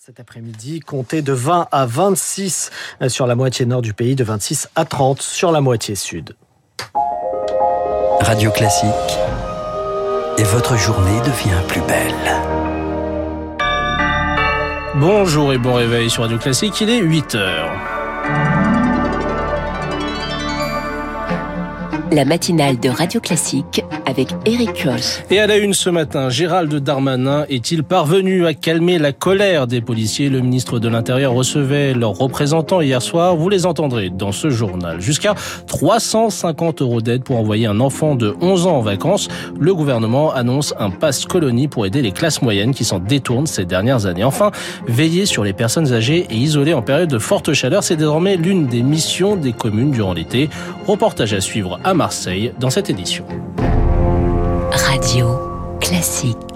Cet après-midi, comptez de 20 à 26 sur la moitié nord du pays, de 26 à 30 sur la moitié sud. Radio Classique. Et votre journée devient plus belle. Bonjour et bon réveil sur Radio Classique, il est 8 heures. La matinale de Radio Classique avec Eric Koch. Et à la une ce matin, Gérald Darmanin est-il parvenu à calmer la colère des policiers? Le ministre de l'Intérieur recevait leurs représentants hier soir. Vous les entendrez dans ce journal. Jusqu'à 350 euros d'aide pour envoyer un enfant de 11 ans en vacances. Le gouvernement annonce un passe colonie pour aider les classes moyennes qui s'en détournent ces dernières années. Enfin, veiller sur les personnes âgées et isolées en période de forte chaleur, c'est désormais l'une des missions des communes durant l'été. Reportage à suivre à Marseille dans cette édition. Radio Classique.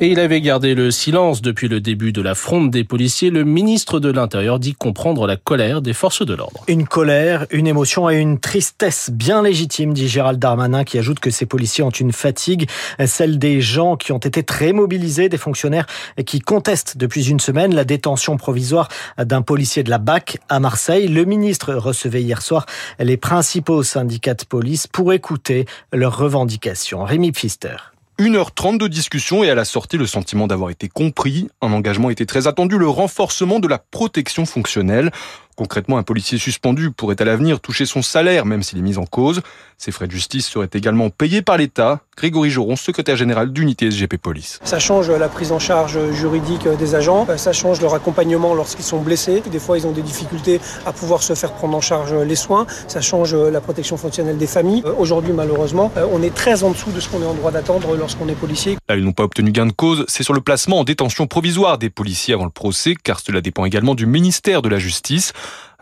Et il avait gardé le silence depuis le début de la fronde des policiers. Le ministre de l'Intérieur dit comprendre la colère des forces de l'ordre. Une colère, une émotion et une tristesse bien légitime, dit Gérald Darmanin, qui ajoute que ces policiers ont une fatigue, celle des gens qui ont été très mobilisés, des fonctionnaires qui contestent depuis une semaine la détention provisoire d'un policier de la BAC à Marseille. Le ministre recevait hier soir les principaux syndicats de police pour écouter leurs revendications. Rémi Pfister. 1h30 de discussion et à la sortie le sentiment d'avoir été compris. Un engagement était très attendu, le renforcement de la protection fonctionnelle. Concrètement, un policier suspendu pourrait à l'avenir toucher son salaire, même s'il est mis en cause. Ses frais de justice seraient également payés par l'État. Grégory Joron, secrétaire général d'unité SGP Police. Ça change la prise en charge juridique des agents, ça change leur accompagnement lorsqu'ils sont blessés. Des fois, ils ont des difficultés à pouvoir se faire prendre en charge les soins. Ça change la protection fonctionnelle des familles. Aujourd'hui, malheureusement, on est très en dessous de ce qu'on est en droit d'attendre lorsqu'on est policier. Là, ils n'ont pas obtenu gain de cause. C'est sur le placement en détention provisoire des policiers avant le procès, car cela dépend également du ministère de la Justice.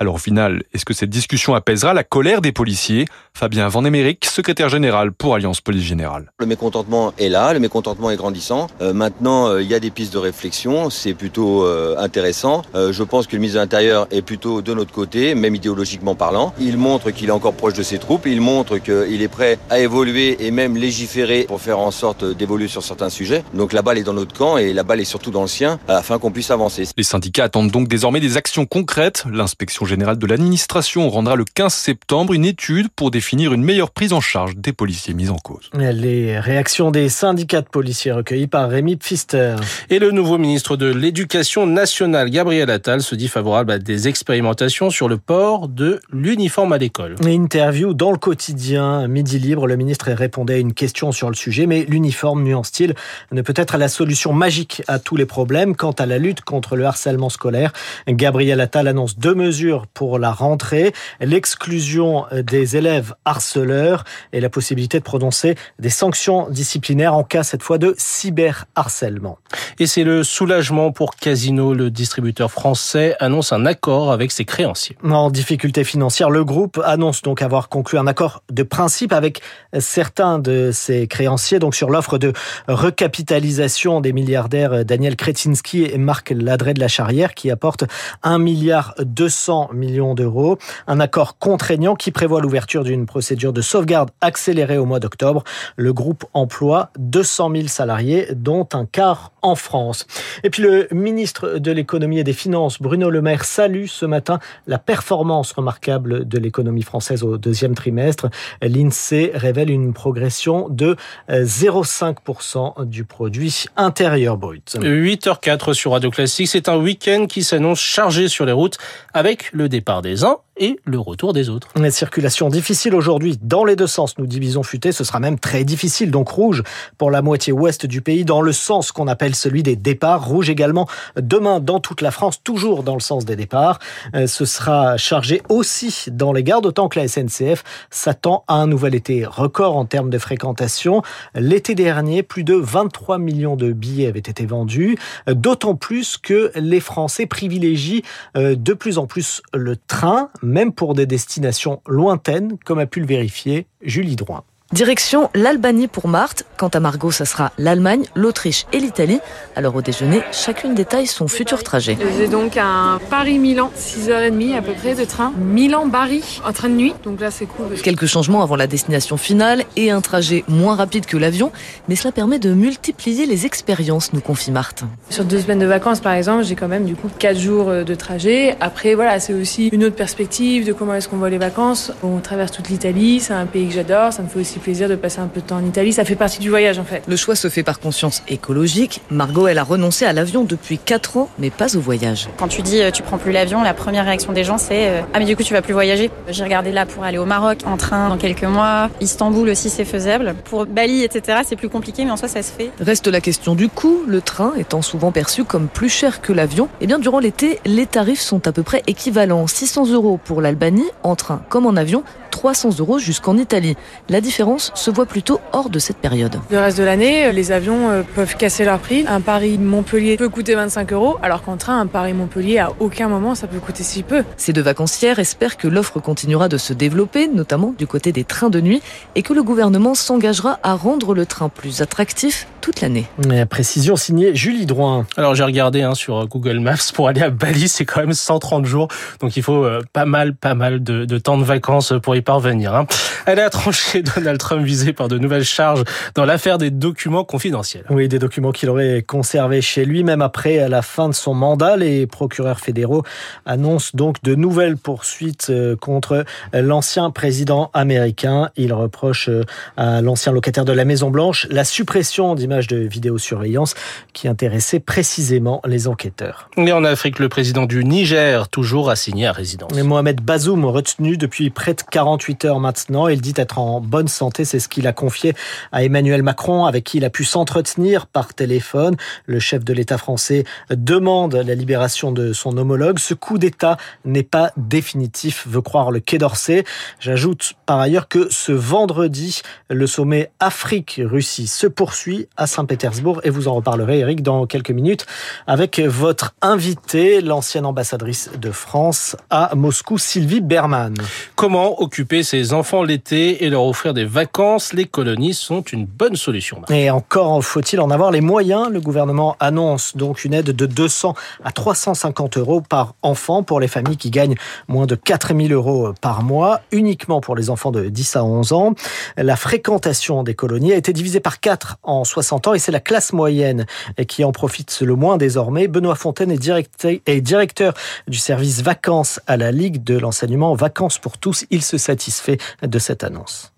Alors au final, est-ce que cette discussion apaisera la colère des policiers? Fabien Van Emerick, secrétaire général pour Alliance Police Générale. Le mécontentement est là, le mécontentement est grandissant. Euh, maintenant, euh, il y a des pistes de réflexion, c'est plutôt euh, intéressant. je pense que le ministre de l'Intérieur est plutôt de notre côté, même idéologiquement parlant. Il montre qu'il est encore proche de ses troupes, il montre qu'il est prêt à évoluer et même légiférer pour faire en sorte d'évoluer sur certains sujets. Donc la balle est dans notre camp et la balle est surtout dans le sien afin qu'on puisse avancer. Les syndicats attendent donc désormais des actions concrètes. L'inspection générale de l'administration rendra le 15 septembre une étude pour définir une meilleure prise en charge des policiers mis en cause. Les réactions des syndicats de policiers recueillies par Rémi Pfister. Et le nouveau ministre de l'Éducation nationale, Gabriel Attal, se dit favorable à des expérimentations sur le port de l'uniforme à l'école. Interview dans le quotidien Midi Libre, le ministre répondait à une question sur le sujet, mais l'uniforme, nuance-t-il, ne peut être la solution magique à tous les problèmes. Quant à la lutte contre le harcèlement scolaire, Gabriel Attal annonce deux mesures pour la rentrée, l'exclusion des élèves harceleurs et la possibilité de prononcer des sanctions disciplinaires en cas cette fois de cyberharcèlement. Et c'est le soulagement pour Casino, le distributeur français annonce un accord avec ses créanciers. En difficulté financière, le groupe annonce donc avoir conclu un accord de principe avec certains de ses créanciers donc sur l'offre de recapitalisation des milliardaires Daniel Kretinsky et Marc Ladré de la Charrière qui apporte 1 milliard 200 millions d'euros. Un accord contraignant qui prévoit l'ouverture d'une procédure de sauvegarde accélérée au mois d'octobre. Le groupe emploie 200 000 salariés, dont un quart en France. Et puis le ministre de l'économie et des finances, Bruno Le Maire, salue ce matin la performance remarquable de l'économie française au deuxième trimestre. L'INSEE révèle une progression de 0,5% du produit intérieur brut. 8h04 sur Radio Classique, c'est un week-end qui s'annonce chargé sur les routes avec le départ des uns et le retour des autres. La circulation difficile aujourd'hui dans les deux sens, nous divisons futé, ce sera même très difficile, donc rouge pour la moitié ouest du pays, dans le sens qu'on appelle celui des départs, rouge également demain dans toute la France, toujours dans le sens des départs. Euh, ce sera chargé aussi dans les gares, d'autant que la SNCF s'attend à un nouvel été record en termes de fréquentation. L'été dernier, plus de 23 millions de billets avaient été vendus, d'autant plus que les Français privilégient euh, de plus en plus le train, même pour des destinations lointaines, comme a pu le vérifier Julie Drouin. Direction l'Albanie pour Marthe. Quant à Margot, ça sera l'Allemagne, l'Autriche et l'Italie. Alors au déjeuner, chacune détaille son futur trajet. J'ai donc un Paris-Milan, 6h30 à peu près de train. Milan-Bari, en train de nuit. Donc là, c'est cool. Quelques changements avant la destination finale et un trajet moins rapide que l'avion. Mais cela permet de multiplier les expériences, nous confie Marthe. Sur deux semaines de vacances, par exemple, j'ai quand même du coup quatre jours euh, de trajet. Après, voilà, c'est aussi une autre perspective de comment est-ce qu'on voit les vacances. On traverse toute l'Italie, c'est un pays que j'adore. Ça me fait aussi plaisir de passer un peu de temps en Italie. Ça fait partie du voyage, en fait. Le choix se fait par conscience écologique. Margot, elle a renoncé à l'avion depuis quatre ans, mais pas au voyage. Quand tu dis euh, tu prends plus l'avion, la première réaction des gens c'est euh, ah mais du coup tu vas plus voyager? J'ai regardé là pour aller au Maroc en train dans quelques mois. Istanbul aussi c'est faisable. Pour Bali etc c'est plus compliqué mais en soi ça se fait. Reste la question du coût. Le train étant souvent perçu comme plus cher que l'avion, eh bien durant l'été les tarifs sont à peu près équivalents. 600 euros pour l'Albanie en train comme en avion, 300 euros jusqu'en Italie. La différence se voit plutôt hors de cette période. Le reste de l'année, les avions euh, peuvent casser leur prix. Un Paris-Montpellier peut coûter 25 euros, alors qu'en train, un Paris-Montpellier, à aucun moment, ça peut coûter si peu. Ces deux vacancières espèrent que l'offre continuera de se développer, notamment du côté des trains de nuit, et que le gouvernement s'engagera à rendre le train plus attractif toute l'année. Précision signée Julie Droin. Alors j'ai regardé hein, sur Google Maps pour aller à Bali, c'est quand même 130 jours, donc il faut euh, pas mal, pas mal de, de temps de vacances pour y parvenir. Hein. Elle a tranché Donald Trump visé par de nouvelles charges dans l'affaire des documents confidentiels. Oui, des documents qu'il aurait conservés chez lui, même après la fin de son mandat. Les procureurs fédéraux annoncent donc de nouvelles poursuites euh, contre l'ancien président américain. Il reproche euh, à l'ancien locataire de la Maison Blanche la suppression d'images de vidéosurveillance qui intéressait précisément les enquêteurs. Et en Afrique, le président du Niger, toujours assigné à résidence. Mohamed Bazoum, retenu depuis près de 48 heures maintenant, il dit être en bonne santé. C'est ce qu'il a confié à Emmanuel Macron, avec qui il a pu s'entretenir par téléphone. Le chef de l'État français demande la libération de son homologue. Ce coup d'État n'est pas définitif, veut croire le Quai d'Orsay. J'ajoute par ailleurs que ce vendredi, le sommet Afrique-Russie se poursuit à Saint-Pétersbourg et vous en reparlerez, Eric, dans quelques minutes avec votre invité, l'ancienne ambassadrice de France à Moscou, Sylvie Berman. Comment occuper ses enfants l'été et leur offrir des vacances Les colonies sont une bonne solution. Et encore faut-il en avoir les moyens. Le gouvernement annonce donc une aide de 200 à 350 euros par enfant pour les familles qui gagnent moins de 4000 euros par mois, uniquement pour les enfants de 10 à 11 ans. La fréquentation des colonies a été divisée par 4 en 60 ans et c'est la classe moyenne qui en profite le moins désormais. Benoît Fontaine est directeur du service vacances à la Ligue de l'enseignement Vacances pour tous. Il se satisfait de cette annonce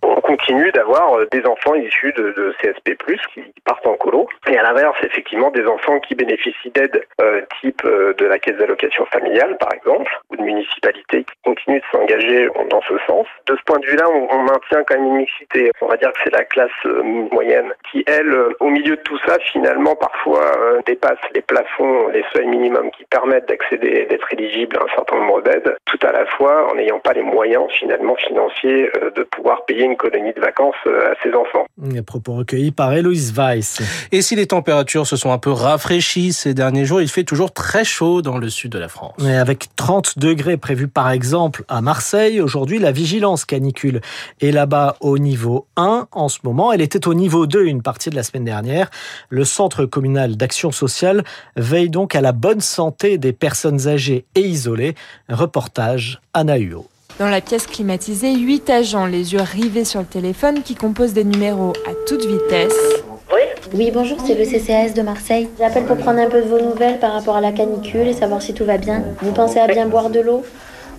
euh, des enfants issus de, CSP+, qui partent en colo. Et à l'inverse, effectivement, des enfants qui bénéficient d'aides euh, type euh, de la caisse d'allocation familiale, par exemple, ou de municipalités qui continuent de s'engager dans ce sens. De ce point de vue-là, on, maintient quand même une mixité. On va dire que c'est la classe moyenne qui, elle, au milieu de tout ça, finalement, parfois dépasse les plafonds, les seuils minimums qui permettent d'accéder, d'être éligible à un certain nombre d'aides, tout à la fois en n'ayant pas les moyens, finalement, financiers de pouvoir payer une colonie de vacances à ses enfants. Les propos recueillis par Héloïse Weiss. Et si les températures se sont un peu rafraîchies ces derniers jours, il fait toujours très chaud dans le sud de la France. Et avec 30 degrés prévus par exemple à Marseille, aujourd'hui la vigilance canicule est là-bas au niveau 1 en ce moment. Elle était au niveau 2 une partie de la semaine dernière. Le centre communal d'action sociale veille donc à la bonne santé des personnes âgées et isolées. Reportage Anna Huot. Dans la pièce climatisée, huit agents, les yeux rivés sur le téléphone, qui composent des numéros à toute vitesse. Oui, oui bonjour, c'est le CCAS de Marseille. J'appelle pour prendre un peu de vos nouvelles par rapport à la canicule et savoir si tout va bien. Vous pensez à bien boire de l'eau?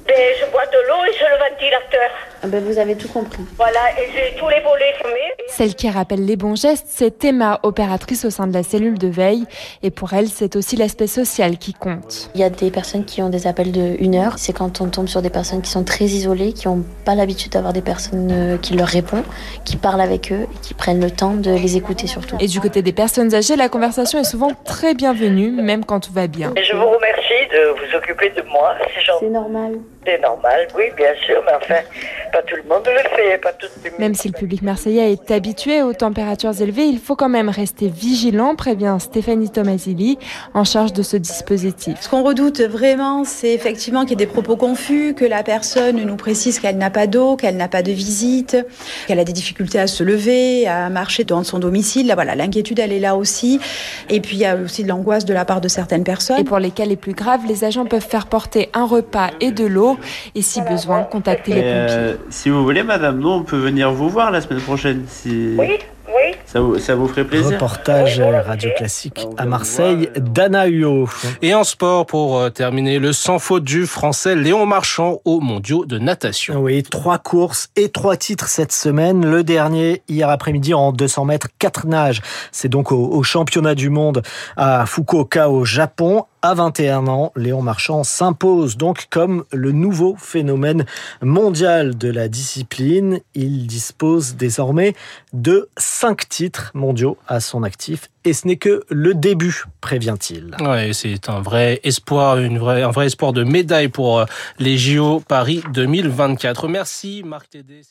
Ben, je bois de l'eau et je le ventilateur. Ah ben, vous avez tout compris. Voilà, et j'ai tous les volets fermés. Celle qui rappelle les bons gestes, c'est Emma, opératrice au sein de la cellule de veille. Et pour elle, c'est aussi l'aspect social qui compte. Il y a des personnes qui ont des appels de une heure. C'est quand on tombe sur des personnes qui sont très isolées, qui n'ont pas l'habitude d'avoir des personnes euh, qui leur répondent, qui parlent avec eux et qui prennent le temps de les écouter surtout. Et du côté des personnes âgées, la conversation est souvent très bienvenue, même quand tout va bien. Et je vous remercie de vous occuper de moi. C'est normal. C'est normal, oui, bien sûr, mais enfin, pas tout le monde le fait, pas tout le Même si le public marseillais est habitué aux températures élevées, il faut quand même rester vigilant, prévient Stéphanie Tomasili, en charge de ce dispositif. Ce qu'on redoute vraiment, c'est effectivement qu'il y ait des propos confus, que la personne nous précise qu'elle n'a pas d'eau, qu'elle n'a pas de visite, qu'elle a des difficultés à se lever, à marcher dans son domicile. Là, voilà, l'inquiétude, elle est là aussi. Et puis, il y a aussi de l'angoisse de la part de certaines personnes. Et pour les cas les plus graves, les agents peuvent faire porter un repas et de l'eau et si besoin, contacter les pompiers. Euh, si vous voulez, madame, nous, on peut venir vous voir la semaine prochaine. Si... Ça vous, ça vous ferait plaisir Reportage Radio Classique à Marseille, Dana Huot. Et en sport, pour euh, terminer, le sans faute du français Léon Marchand aux mondiaux de natation. Oui, trois courses et trois titres cette semaine. Le dernier, hier après-midi, en 200 mètres, quatre nages. C'est donc au, au championnat du monde à Fukuoka au Japon. À 21 ans, Léon Marchand s'impose donc comme le nouveau phénomène mondial de la discipline. Il dispose désormais de titres mondiaux à son actif et ce n'est que le début, prévient-il. Ouais, c'est un vrai espoir, un vrai espoir de médaille pour euh, les JO Paris 2024. Merci Marc Tédé.